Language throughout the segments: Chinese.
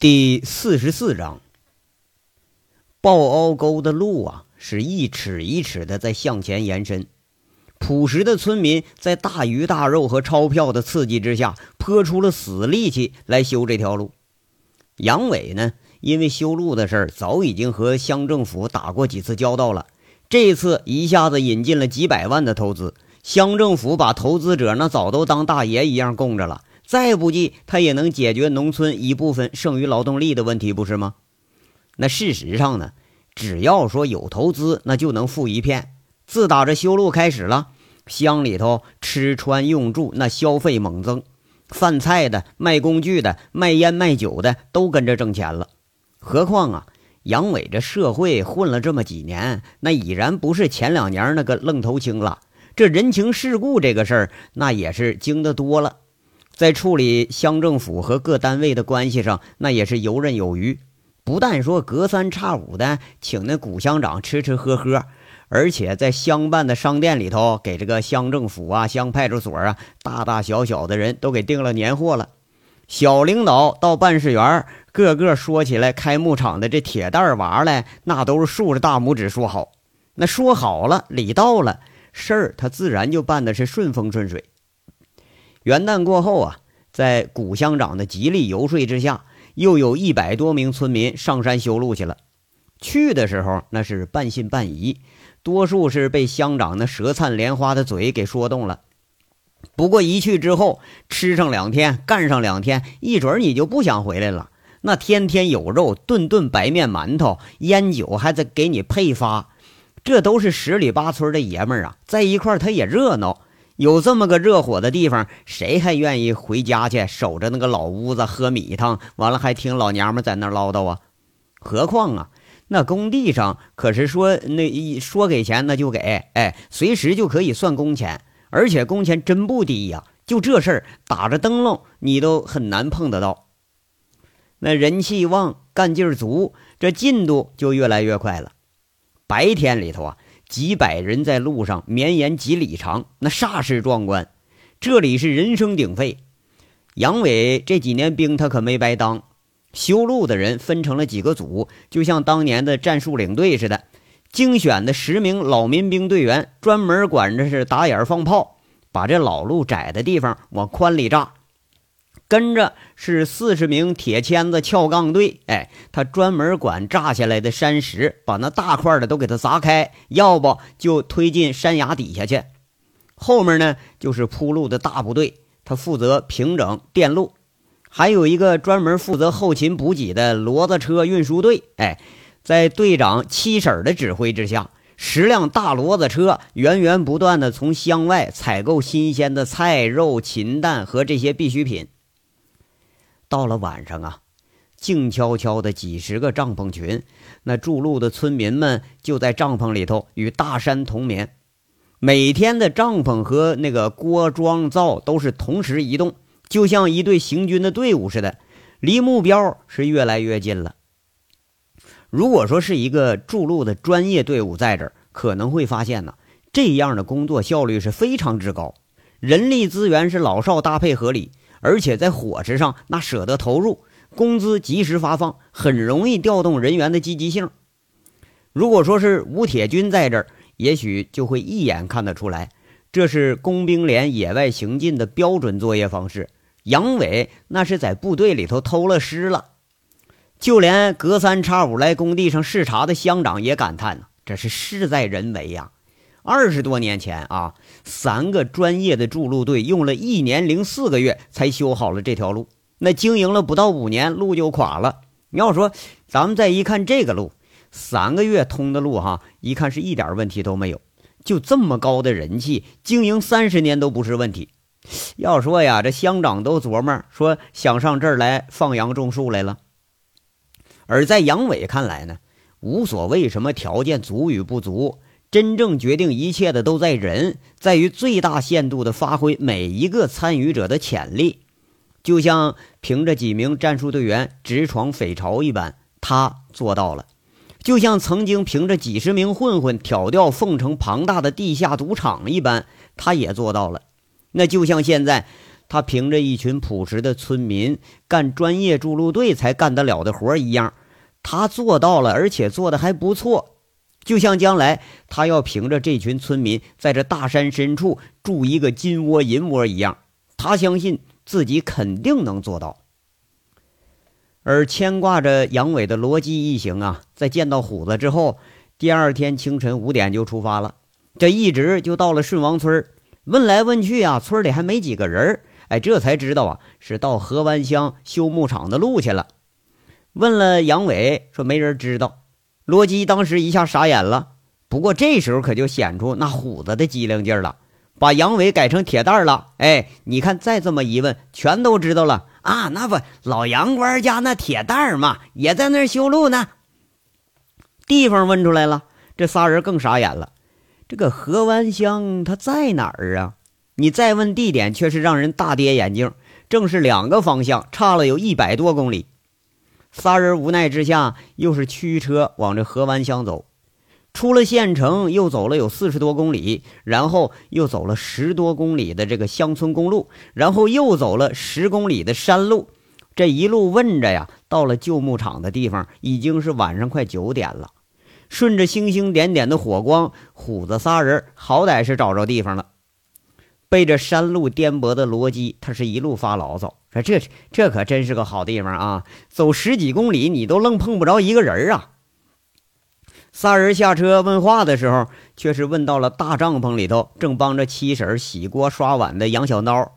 第四十四章，豹凹沟的路啊，是一尺一尺的在向前延伸。朴实的村民在大鱼大肉和钞票的刺激之下，泼出了死力气来修这条路。杨伟呢，因为修路的事儿，早已经和乡政府打过几次交道了。这次一下子引进了几百万的投资，乡政府把投资者那早都当大爷一样供着了。再不济，他也能解决农村一部分剩余劳动力的问题，不是吗？那事实上呢，只要说有投资，那就能富一片。自打这修路开始了，乡里头吃穿用住那消费猛增，贩菜的、卖工具的、卖烟卖酒的都跟着挣钱了。何况啊，杨伟这社会混了这么几年，那已然不是前两年那个愣头青了。这人情世故这个事儿，那也是经得多了。在处理乡政府和各单位的关系上，那也是游刃有余。不但说隔三差五的请那古乡长吃吃喝喝，而且在乡办的商店里头，给这个乡政府啊、乡派出所啊，大大小小的人都给订了年货了。小领导到办事员，个个说起来开牧场的这铁蛋娃来，那都是竖着大拇指说好。那说好了，礼到了，事儿他自然就办的是顺风顺水。元旦过后啊，在古乡长的极力游说之下，又有一百多名村民上山修路去了。去的时候那是半信半疑，多数是被乡长那舌灿莲花的嘴给说动了。不过一去之后，吃上两天，干上两天，一准你就不想回来了。那天天有肉，顿顿白面馒头，烟酒还得给你配发，这都是十里八村的爷们儿啊，在一块儿他也热闹。有这么个热火的地方，谁还愿意回家去守着那个老屋子喝米汤？完了还听老娘们在那唠叨啊？何况啊，那工地上可是说那一说给钱那就给，哎，随时就可以算工钱，而且工钱真不低呀！就这事儿，打着灯笼你都很难碰得到。那人气旺，干劲儿足，这进度就越来越快了。白天里头啊。几百人在路上绵延几里长，那煞是壮观。这里是人声鼎沸。杨伟这几年兵他可没白当，修路的人分成了几个组，就像当年的战术领队似的，精选的十名老民兵队员，专门管着是打眼放炮，把这老路窄的地方往宽里炸。跟着是四十名铁钎子撬杠队，哎，他专门管炸下来的山石，把那大块的都给他砸开，要不就推进山崖底下去。后面呢就是铺路的大部队，他负责平整电路，还有一个专门负责后勤补给的骡子车运输队，哎，在队长七婶的指挥之下，十辆大骡子车源源不断的从乡外采购新鲜的菜肉、禽蛋和这些必需品。到了晚上啊，静悄悄的几十个帐篷群，那筑路的村民们就在帐篷里头与大山同眠。每天的帐篷和那个锅庄灶都是同时移动，就像一队行军的队伍似的，离目标是越来越近了。如果说是一个筑路的专业队伍在这儿，可能会发现呢，这样的工作效率是非常之高，人力资源是老少搭配合理。而且在伙食上，那舍得投入，工资及时发放，很容易调动人员的积极性。如果说是吴铁军在这儿，也许就会一眼看得出来，这是工兵连野外行进的标准作业方式。杨伟那是在部队里头偷了师了，就连隔三差五来工地上视察的乡长也感叹呢：“这是事在人为呀。”二十多年前啊，三个专业的筑路队用了一年零四个月才修好了这条路。那经营了不到五年，路就垮了。你要说，咱们再一看这个路，三个月通的路，哈，一看是一点问题都没有。就这么高的人气，经营三十年都不是问题。要说呀，这乡长都琢磨说想上这儿来放羊种树来了。而在杨伟看来呢，无所谓什么条件足与不足。真正决定一切的都在人，在于最大限度地发挥每一个参与者的潜力。就像凭着几名战术队员直闯匪巢一般，他做到了；就像曾经凭着几十名混混挑掉凤城庞大的地下赌场一般，他也做到了。那就像现在他凭着一群朴实的村民干专业筑路队才干得了的活一样，他做到了，而且做的还不错。就像将来他要凭着这群村民在这大山深处筑一个金窝银窝一样，他相信自己肯定能做到。而牵挂着杨伟的罗辑一行啊，在见到虎子之后，第二天清晨五点就出发了，这一直就到了顺王村问来问去啊，村里还没几个人哎，这才知道啊，是到河湾乡修牧场的路去了。问了杨伟，说没人知道。罗辑当时一下傻眼了，不过这时候可就显出那虎子的机灵劲儿了，把杨伟改成铁蛋了。哎，你看，再这么一问，全都知道了啊！那不老杨官家那铁蛋嘛，也在那儿修路呢。地方问出来了，这仨人更傻眼了。这个河湾乡它在哪儿啊？你再问地点，却是让人大跌眼镜，正是两个方向，差了有一百多公里。仨人无奈之下，又是驱车往这河湾乡走。出了县城，又走了有四十多公里，然后又走了十多公里的这个乡村公路，然后又走了十公里的山路。这一路问着呀，到了旧牧场的地方，已经是晚上快九点了。顺着星星点点的火光，虎子仨人好歹是找着地方了。背着山路颠簸的罗辑，他是一路发牢骚，说：“这这可真是个好地方啊！走十几公里，你都愣碰不着一个人啊！”仨人下车问话的时候，却是问到了大帐篷里头，正帮着七婶洗锅刷碗的杨小孬。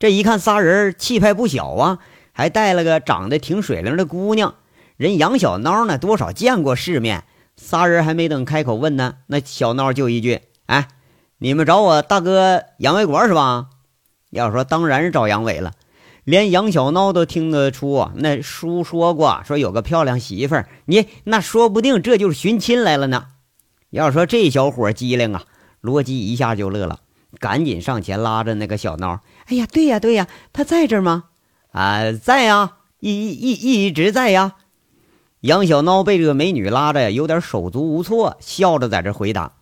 这一看，仨人气派不小啊，还带了个长得挺水灵的姑娘。人杨小孬呢，多少见过世面。仨人还没等开口问呢，那小孬就一句：“哎。”你们找我大哥杨伟国是吧？要说当然是找杨伟了，连杨小孬都听得出。那叔说过，说有个漂亮媳妇儿，你那说不定这就是寻亲来了呢。要说这小伙机灵啊，罗辑一下就乐了，赶紧上前拉着那个小孬。哎呀，对呀对呀，他在这吗？啊，在呀，一一一一直在呀。杨小孬被这个美女拉着，有点手足无措，笑着在这回答。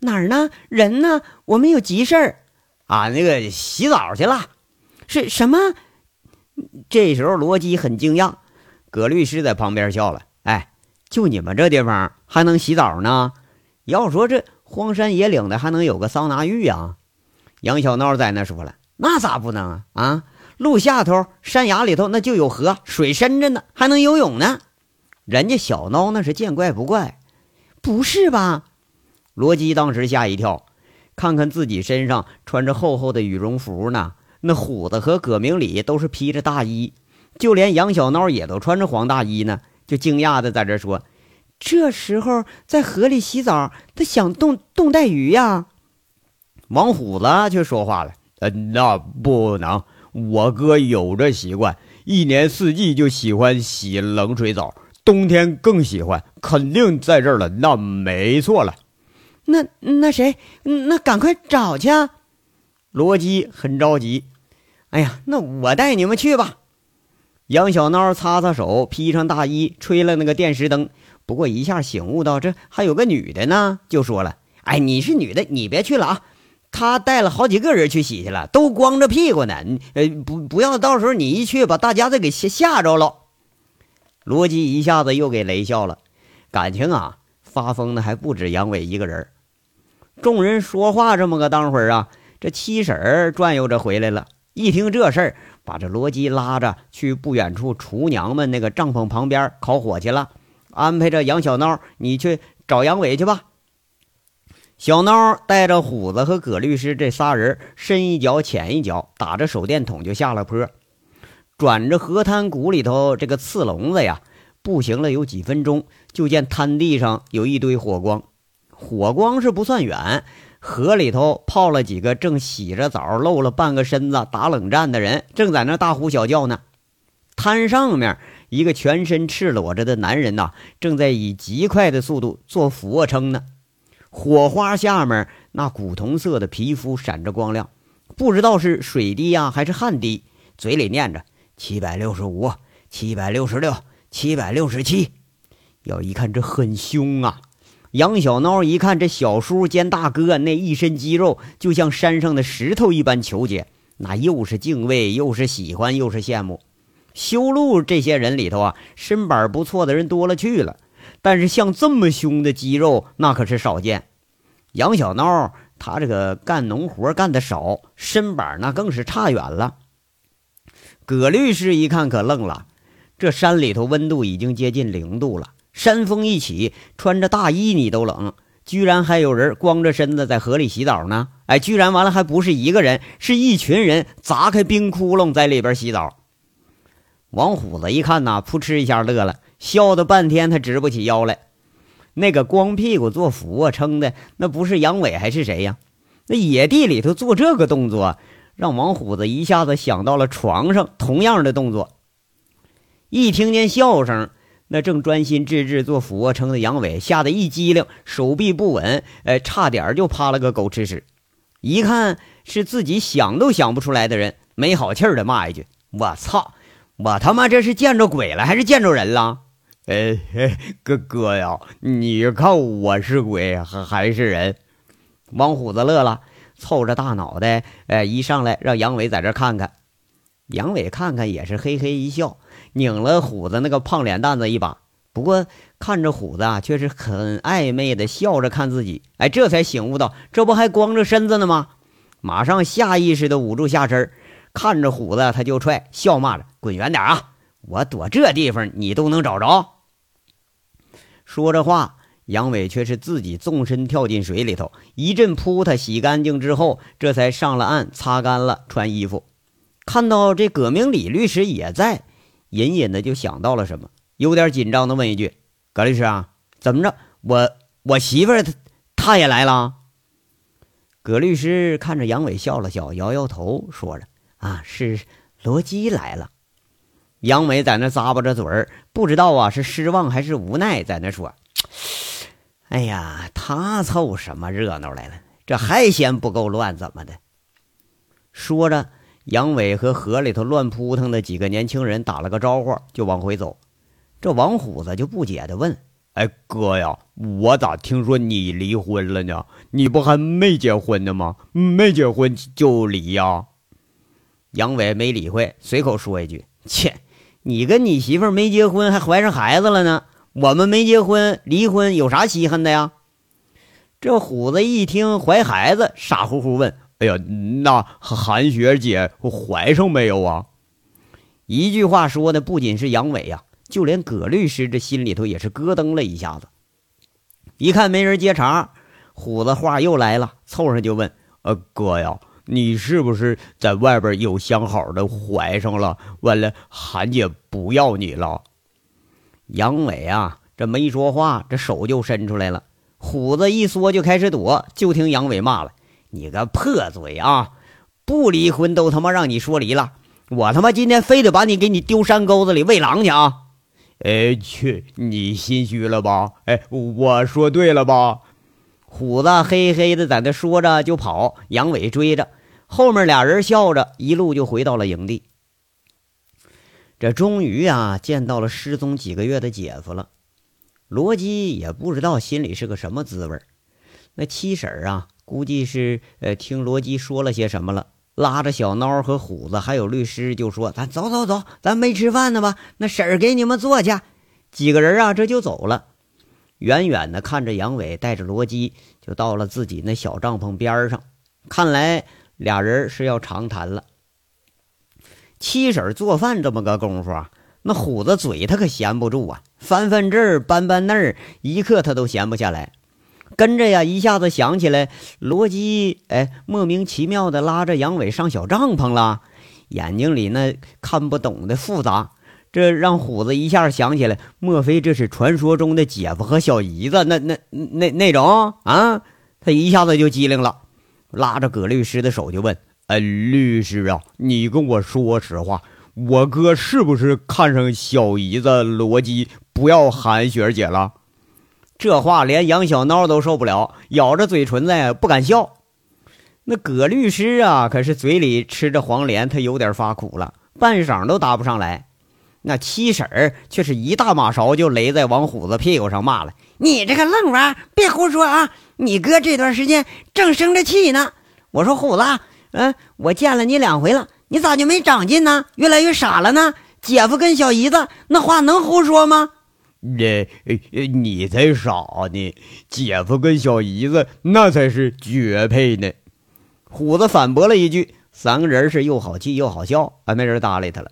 哪儿呢？人呢？我们有急事儿，啊，那个洗澡去了，是什么？这时候罗辑很惊讶，葛律师在旁边笑了。哎，就你们这地方还能洗澡呢？要说这荒山野岭的还能有个桑拿浴啊？杨小闹在那说了，那咋不能啊？啊，路下头山崖里头那就有河，水深着呢，还能游泳呢。人家小孬那是见怪不怪，不是吧？罗辑当时吓一跳，看看自己身上穿着厚厚的羽绒服呢，那虎子和葛明礼都是披着大衣，就连杨小孬也都穿着黄大衣呢，就惊讶的在这说：“这时候在河里洗澡，他想冻冻带鱼呀。”王虎子却说话了：“呃，那不能，我哥有这习惯，一年四季就喜欢洗冷水澡，冬天更喜欢，肯定在这了，那没错了。”那那谁？那赶快找去！罗基很着急。哎呀，那我带你们去吧。杨小孬擦擦手，披上大衣，吹了那个电石灯。不过一下醒悟到这还有个女的呢，就说了：“哎，你是女的，你别去了啊。他带了好几个人去洗去了，都光着屁股呢。呃，不，不要到时候你一去，把大家再给吓吓着了。”罗辑一下子又给雷笑了。感情啊，发疯的还不止杨伟一个人。众人说话这么个当会儿啊，这七婶儿转悠着回来了。一听这事儿，把这罗辑拉着去不远处厨娘们那个帐篷旁边烤火去了，安排着杨小孬，你去找杨伟去吧。小孬带着虎子和葛律师这仨人，深一脚浅一脚，打着手电筒就下了坡，转着河滩谷里头这个刺笼子呀，步行了有几分钟，就见滩地上有一堆火光。火光是不算远，河里头泡了几个正洗着澡、露了半个身子打冷战的人，正在那大呼小叫呢。滩上面一个全身赤裸着的男人呐，正在以极快的速度做俯卧撑呢。火花下面那古铜色的皮肤闪着光亮，不知道是水滴呀还是汗滴，嘴里念着七百六十五、七百六十六、七百六十七。要一看这很凶啊！杨小孬一看这小叔兼大哥那一身肌肉，就像山上的石头一般虬结，那又是敬畏，又是喜欢，又是羡慕。修路这些人里头啊，身板不错的人多了去了，但是像这么凶的肌肉，那可是少见。杨小孬他这个干农活干的少，身板那更是差远了。葛律师一看可愣了，这山里头温度已经接近零度了，山风一起，穿着大衣你都冷，居然还有人光着身子在河里洗澡呢！哎，居然完了还不是一个人，是一群人砸开冰窟窿在里边洗澡。王虎子一看呐，扑哧一下乐了，笑得半天他直不起腰来。那个光屁股做俯卧撑的，那不是杨伟还是谁呀？那野地里头做这个动作，让王虎子一下子想到了床上同样的动作。一听见笑声，那正专心致志做俯卧撑的杨伟吓得一激灵，手臂不稳，哎，差点就趴了个狗吃屎。一看是自己想都想不出来的人，没好气儿的骂一句：“我操！我他妈这是见着鬼了还是见着人了？”哎，哥哥呀，你看我是鬼还还是人？王虎子乐了，凑着大脑袋，哎，一上来让杨伟在这看看。杨伟看看也是嘿嘿一笑，拧了虎子那个胖脸蛋子一把。不过看着虎子啊，却是很暧昧的笑着看自己。哎，这才醒悟到，这不还光着身子呢吗？马上下意识的捂住下身，看着虎子他就踹，笑骂着：“滚远点啊！我躲这地方你都能找着。”说着话，杨伟却是自己纵身跳进水里头，一阵扑他洗干净之后，这才上了岸，擦干了，穿衣服。看到这葛明礼律师也在，隐隐的就想到了什么，有点紧张的问一句：“葛律师啊，怎么着？我我媳妇儿她她也来了？”葛律师看着杨伟笑了笑，摇摇头，说着：“啊，是罗基来了。”杨伟在那咂巴着嘴儿，不知道啊是失望还是无奈，在那说：“哎呀，他凑什么热闹来了？这还嫌不够乱，怎么的？”说着，杨伟和河里头乱扑腾的几个年轻人打了个招呼，就往回走。这王虎子就不解的问：“哎，哥呀，我咋听说你离婚了呢？你不还没结婚呢吗？没结婚就离呀？”杨伟没理会，随口说一句：“切。”你跟你媳妇没结婚还怀上孩子了呢？我们没结婚离婚有啥稀罕的呀？这虎子一听怀孩子，傻乎乎问：“哎呀，那韩雪姐怀上没有啊？”一句话说的不仅是杨伟呀，就连葛律师这心里头也是咯噔了一下子。一看没人接茬，虎子话又来了，凑上就问：“呃，哥呀。”你是不是在外边有相好的怀上了？完了，韩姐不要你了。杨伟啊，这没说话，这手就伸出来了。虎子一缩就开始躲，就听杨伟骂了：“你个破嘴啊！不离婚都他妈让你说离了，我他妈今天非得把你给你丢山沟子里喂狼去啊！”哎去，你心虚了吧？哎，我说对了吧？虎子嘿嘿的在那说着就跑，杨伟追着。后面俩人笑着，一路就回到了营地。这终于啊，见到了失踪几个月的姐夫了。罗基也不知道心里是个什么滋味那七婶啊，估计是呃听罗基说了些什么了，拉着小孬和虎子还有律师就说：“咱走走走，咱没吃饭呢吧？那婶儿给你们做去。”几个人啊，这就走了。远远的看着杨伟带着罗基，就到了自己那小帐篷边上，看来。俩人是要长谈了。七婶做饭这么个功夫啊，那虎子嘴他可闲不住啊，翻翻这儿，搬搬那儿，一刻他都闲不下来。跟着呀，一下子想起来罗基，哎，莫名其妙的拉着杨伟上小帐篷了，眼睛里那看不懂的复杂，这让虎子一下想起来，莫非这是传说中的姐夫和小姨子？那那那那种啊，他一下子就机灵了。拉着葛律师的手就问：“哎，律师啊，你跟我说实话，我哥是不是看上小姨子罗基，不要韩雪姐了？”这话连杨小孬都受不了，咬着嘴唇子不敢笑。那葛律师啊，可是嘴里吃着黄连，他有点发苦了，半晌都答不上来。那七婶儿却是一大马勺就擂在王虎子屁股上骂了：“你这个愣娃，别胡说啊！你哥这段时间正生着气呢。我说虎子，嗯，我见了你两回了，你咋就没长进呢？越来越傻了呢？姐夫跟小姨子那话能胡说吗？你你才傻呢！姐夫跟小姨子那才是绝配呢。虎子反驳了一句，三个人是又好气又好笑，啊，没人搭理他了。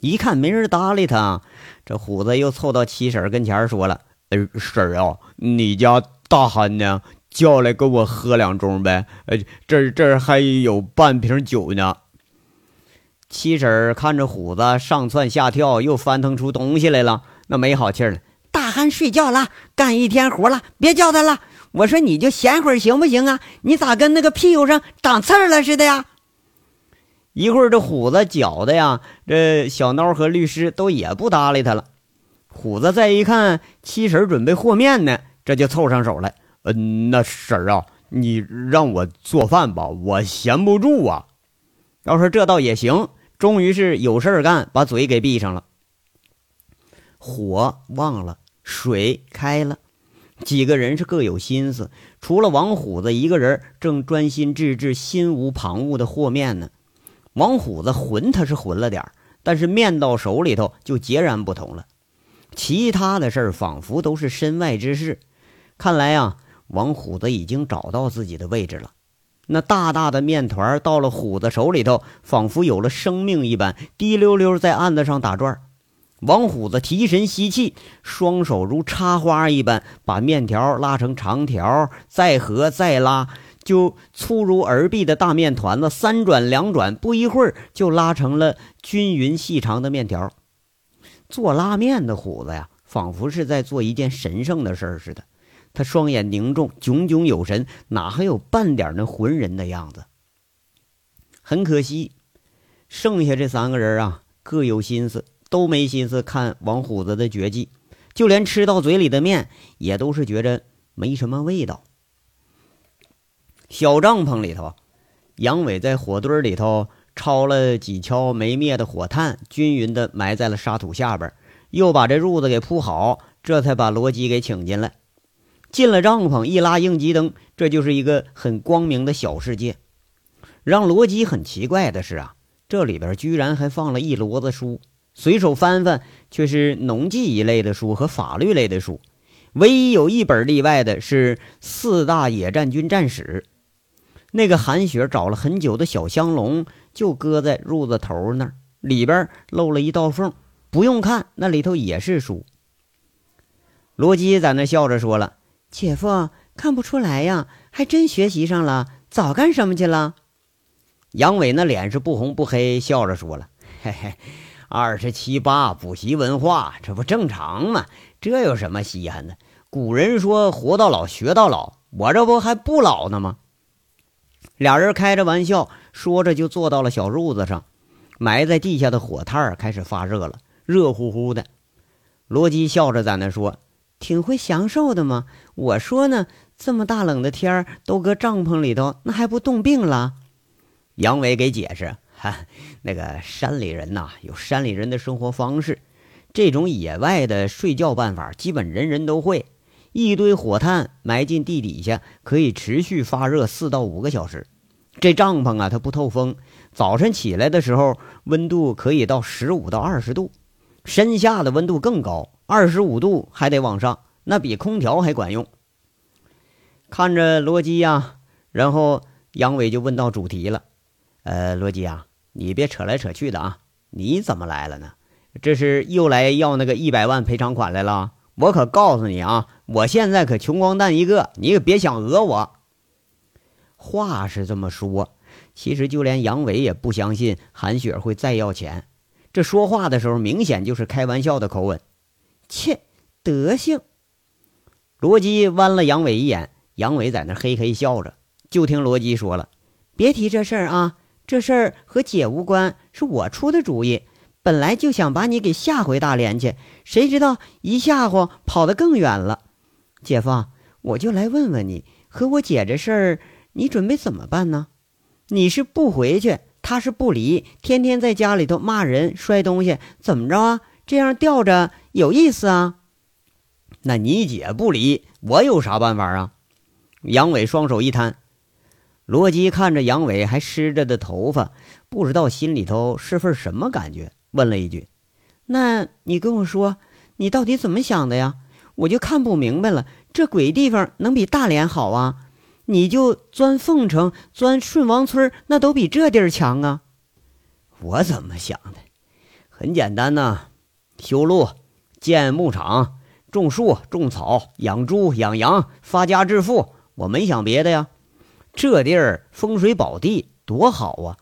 一看没人搭理他，这虎子又凑到七婶跟前说了：“呃，婶儿啊，你家大憨呢？叫来跟我喝两盅呗。呃，这这还有半瓶酒呢。”七婶看着虎子上蹿下跳，又翻腾出东西来了。那没好气了，大汉睡觉了，干一天活了，别叫他了。我说你就闲会儿行不行啊？你咋跟那个屁股上长刺儿了似的呀？一会儿这虎子搅的呀，这小孬和律师都也不搭理他了。虎子再一看七婶准备和面呢，这就凑上手来。嗯，那婶儿啊，你让我做饭吧，我闲不住啊。要说这倒也行，终于是有事儿干，把嘴给闭上了。火忘了，水开了，几个人是各有心思。除了王虎子一个人正专心致志、心无旁骛的和面呢。王虎子混他是混了点但是面到手里头就截然不同了。其他的事儿仿佛都是身外之事。看来啊，王虎子已经找到自己的位置了。那大大的面团到了虎子手里头，仿佛有了生命一般，滴溜溜在案子上打转。王虎子提神吸气，双手如插花一般把面条拉成长条，再合再拉，就粗如耳臂的大面团子，三转两转，不一会儿就拉成了均匀细长的面条。做拉面的虎子呀，仿佛是在做一件神圣的事儿似的。他双眼凝重，炯炯有神，哪还有半点那浑人的样子？很可惜，剩下这三个人啊，各有心思。都没心思看王虎子的绝技，就连吃到嘴里的面也都是觉着没什么味道。小帐篷里头，杨伟在火堆里头抄了几锹没灭的火炭，均匀的埋在了沙土下边，又把这褥子给铺好，这才把罗辑给请进来。进了帐篷，一拉应急灯，这就是一个很光明的小世界。让罗辑很奇怪的是啊，这里边居然还放了一摞子书。随手翻翻，却是农技一类的书和法律类的书，唯一有一本例外的是《四大野战军战史》。那个韩雪找了很久的小香笼，就搁在褥子头那儿，里边漏了一道缝，不用看，那里头也是书。罗基在那笑着说了：“姐夫，看不出来呀，还真学习上了。早干什么去了？”杨伟那脸是不红不黑，笑着说了：“嘿嘿。”二十七八补习文化，这不正常吗？这有什么稀罕的？古人说“活到老，学到老”，我这不还不老呢吗？俩人开着玩笑，说着就坐到了小褥子上，埋在地下的火炭开始发热了，热乎乎的。罗辑笑着在那说：“挺会享受的嘛。”我说呢，这么大冷的天儿，都搁帐篷里头，那还不冻病了？杨伟给解释。哈，那个山里人呐，有山里人的生活方式。这种野外的睡觉办法，基本人人都会。一堆火炭埋进地底下，可以持续发热四到五个小时。这帐篷啊，它不透风。早晨起来的时候，温度可以到十五到二十度。身下的温度更高，二十五度还得往上，那比空调还管用。看着罗辑呀，然后杨伟就问到主题了：“呃，罗辑啊。”你别扯来扯去的啊！你怎么来了呢？这是又来要那个一百万赔偿款来了？我可告诉你啊，我现在可穷光蛋一个，你可别想讹我。话是这么说，其实就连杨伟也不相信韩雪会再要钱。这说话的时候明显就是开玩笑的口吻。切，德行！罗辑弯了杨伟一眼，杨伟在那嘿嘿笑着。就听罗辑说了：“别提这事儿啊。”这事儿和姐无关，是我出的主意。本来就想把你给吓回大连去，谁知道一吓唬跑得更远了。姐夫，我就来问问你，和我姐这事儿，你准备怎么办呢？你是不回去，他是不离，天天在家里头骂人、摔东西，怎么着啊？这样吊着有意思啊？那你姐不离，我有啥办法啊？杨伟双手一摊。罗基看着杨伟还湿着的头发，不知道心里头是份什么感觉，问了一句：“那你跟我说，你到底怎么想的呀？我就看不明白了，这鬼地方能比大连好啊？你就钻凤城、钻顺王村，那都比这地儿强啊！”我怎么想的？很简单呐，修路、建牧场、种树、种草、养猪、养羊，发家致富。我没想别的呀。这地儿风水宝地，多好啊！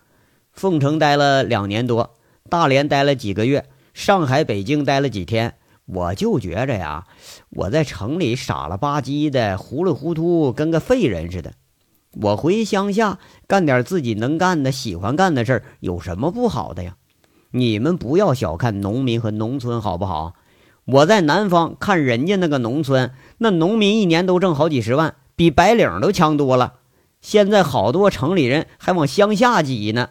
凤城待了两年多，大连待了几个月，上海、北京待了几天，我就觉着呀，我在城里傻了吧唧的，糊里糊涂，跟个废人似的。我回乡下干点自己能干的、喜欢干的事儿，有什么不好的呀？你们不要小看农民和农村，好不好？我在南方看人家那个农村，那农民一年都挣好几十万，比白领都强多了。现在好多城里人还往乡下挤呢。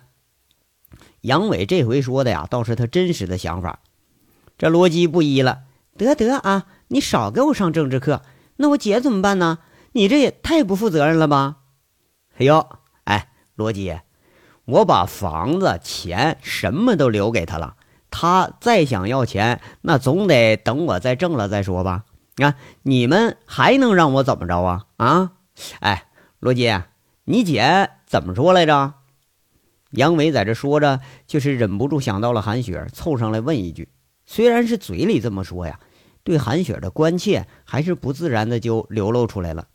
杨伟这回说的呀，倒是他真实的想法。这罗辑不依了，得得啊，你少给我上政治课。那我姐怎么办呢？你这也太不负责任了吧！哎呦，哎，罗辑，我把房子、钱什么都留给他了。他再想要钱，那总得等我再挣了再说吧。啊，你们还能让我怎么着啊？啊，哎，罗辑。你姐怎么说来着？杨伟在这说着，却是忍不住想到了韩雪，凑上来问一句。虽然是嘴里这么说呀，对韩雪的关切还是不自然的就流露出来了。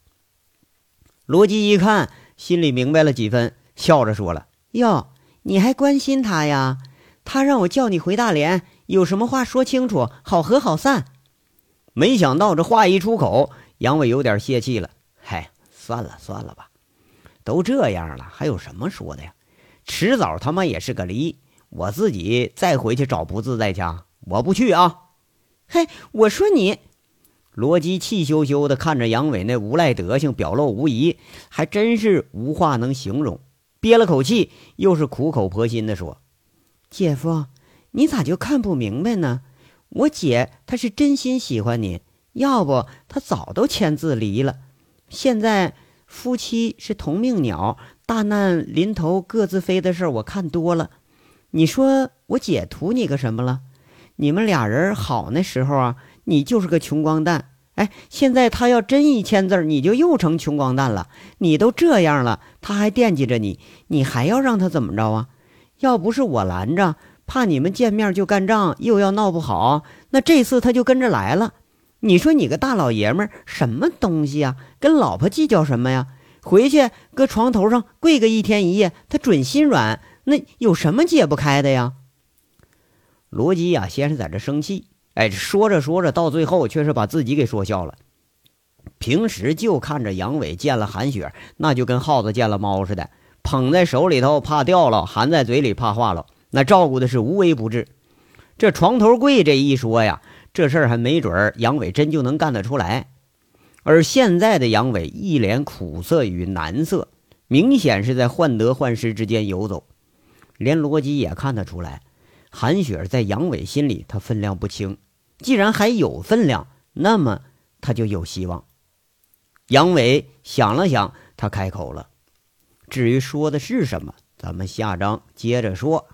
罗辑一看，心里明白了几分，笑着说了：“哟，你还关心他呀？他让我叫你回大连，有什么话说清楚，好合好散。”没想到这话一出口，杨伟有点泄气了。嗨，算了算了吧。都这样了，还有什么说的呀？迟早他妈也是个离。我自己再回去找不自在家，我不去啊！嘿，我说你，罗辑气羞羞的看着杨伟那无赖德行，表露无遗，还真是无话能形容。憋了口气，又是苦口婆心的说：“姐夫，你咋就看不明白呢？我姐她是真心喜欢你，要不她早都签字离了。现在……”夫妻是同命鸟，大难临头各自飞的事儿我看多了。你说我姐图你个什么了？你们俩人好那时候啊，你就是个穷光蛋。哎，现在他要真一签字，你就又成穷光蛋了。你都这样了，他还惦记着你，你还要让他怎么着啊？要不是我拦着，怕你们见面就干仗，又要闹不好，那这次他就跟着来了。你说你个大老爷们儿什么东西呀？跟老婆计较什么呀？回去搁床头上跪个一天一夜，他准心软。那有什么解不开的呀？罗辑呀，先是在这生气，哎，说着说着，到最后却是把自己给说笑了。平时就看着杨伟见了韩雪，那就跟耗子见了猫似的，捧在手里头怕掉了，含在嘴里怕化了，那照顾的是无微不至。这床头柜这一说呀。这事儿还没准儿，杨伟真就能干得出来。而现在的杨伟一脸苦涩与难色，明显是在患得患失之间游走。连罗辑也看得出来，韩雪在杨伟心里他分量不轻。既然还有分量，那么他就有希望。杨伟想了想，他开口了：“至于说的是什么，咱们下章接着说。”